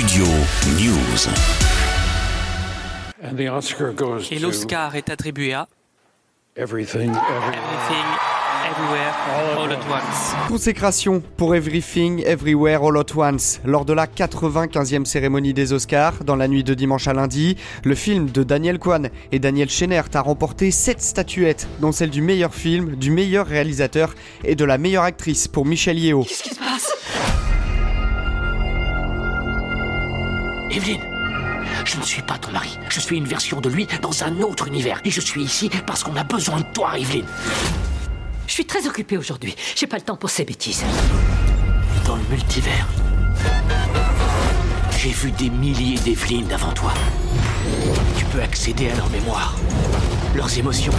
Studio News. Et l'Oscar est attribué à Everything, Everything, Everywhere, All at Once. Consécration pour Everything, Everywhere, All at Once. Lors de la 95e cérémonie des Oscars, dans la nuit de dimanche à lundi, le film de Daniel Kwan et Daniel Schenert a remporté 7 statuettes, dont celle du meilleur film, du meilleur réalisateur et de la meilleure actrice pour Michelle Yeoh. Evelyne je ne suis pas ton mari. Je suis une version de lui dans un autre univers. Et je suis ici parce qu'on a besoin de toi, Evelyne. Je suis très occupée aujourd'hui. J'ai pas le temps pour ces bêtises. Dans le multivers, j'ai vu des milliers d'Evelyne avant toi. Tu peux accéder à leur mémoire, leurs émotions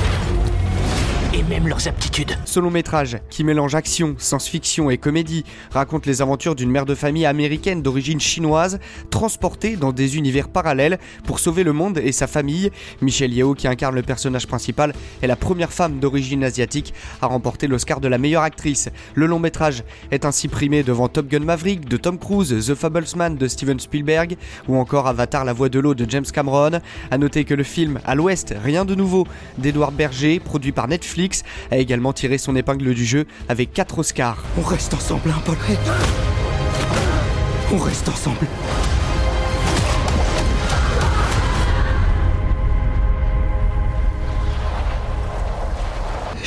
et même leurs aptitudes. Ce long métrage, qui mélange action, science-fiction et comédie, raconte les aventures d'une mère de famille américaine d'origine chinoise, transportée dans des univers parallèles pour sauver le monde et sa famille. Michelle Yeoh, qui incarne le personnage principal, est la première femme d'origine asiatique à remporter l'Oscar de la meilleure actrice. Le long métrage est ainsi primé devant Top Gun Maverick de Tom Cruise, The Fablesman de Steven Spielberg ou encore Avatar La Voix de l'eau de James Cameron. A noter que le film À l'Ouest, rien de nouveau d'Edouard Berger, produit par Netflix, a également tiré son épingle du jeu avec 4 Oscars. On reste ensemble, hein, Paul On reste ensemble.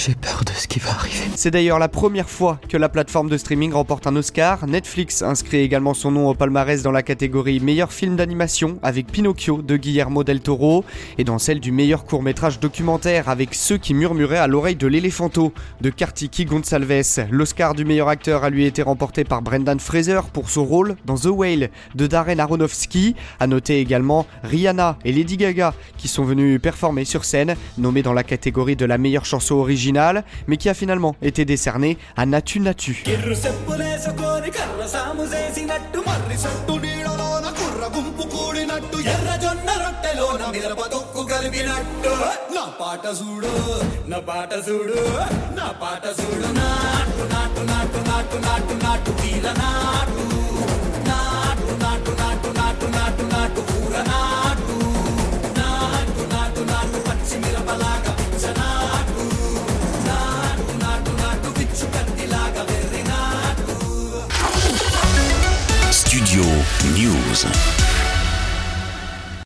J'ai peur de ce qui va arriver. C'est d'ailleurs la première fois que la plateforme de streaming remporte un Oscar. Netflix inscrit également son nom au palmarès dans la catégorie meilleur film d'animation avec Pinocchio de Guillermo del Toro et dans celle du meilleur court-métrage documentaire avec Ceux qui murmuraient à l'oreille de l'éléphanto de Kartiki Gonçalves. L'Oscar du meilleur acteur a lui été remporté par Brendan Fraser pour son rôle dans The Whale de Darren Aronofsky. À noter également Rihanna et Lady Gaga qui sont venus performer sur scène, nommés dans la catégorie de la meilleure chanson originale mais qui a finalement été décerné à Natu Natu. Studio News.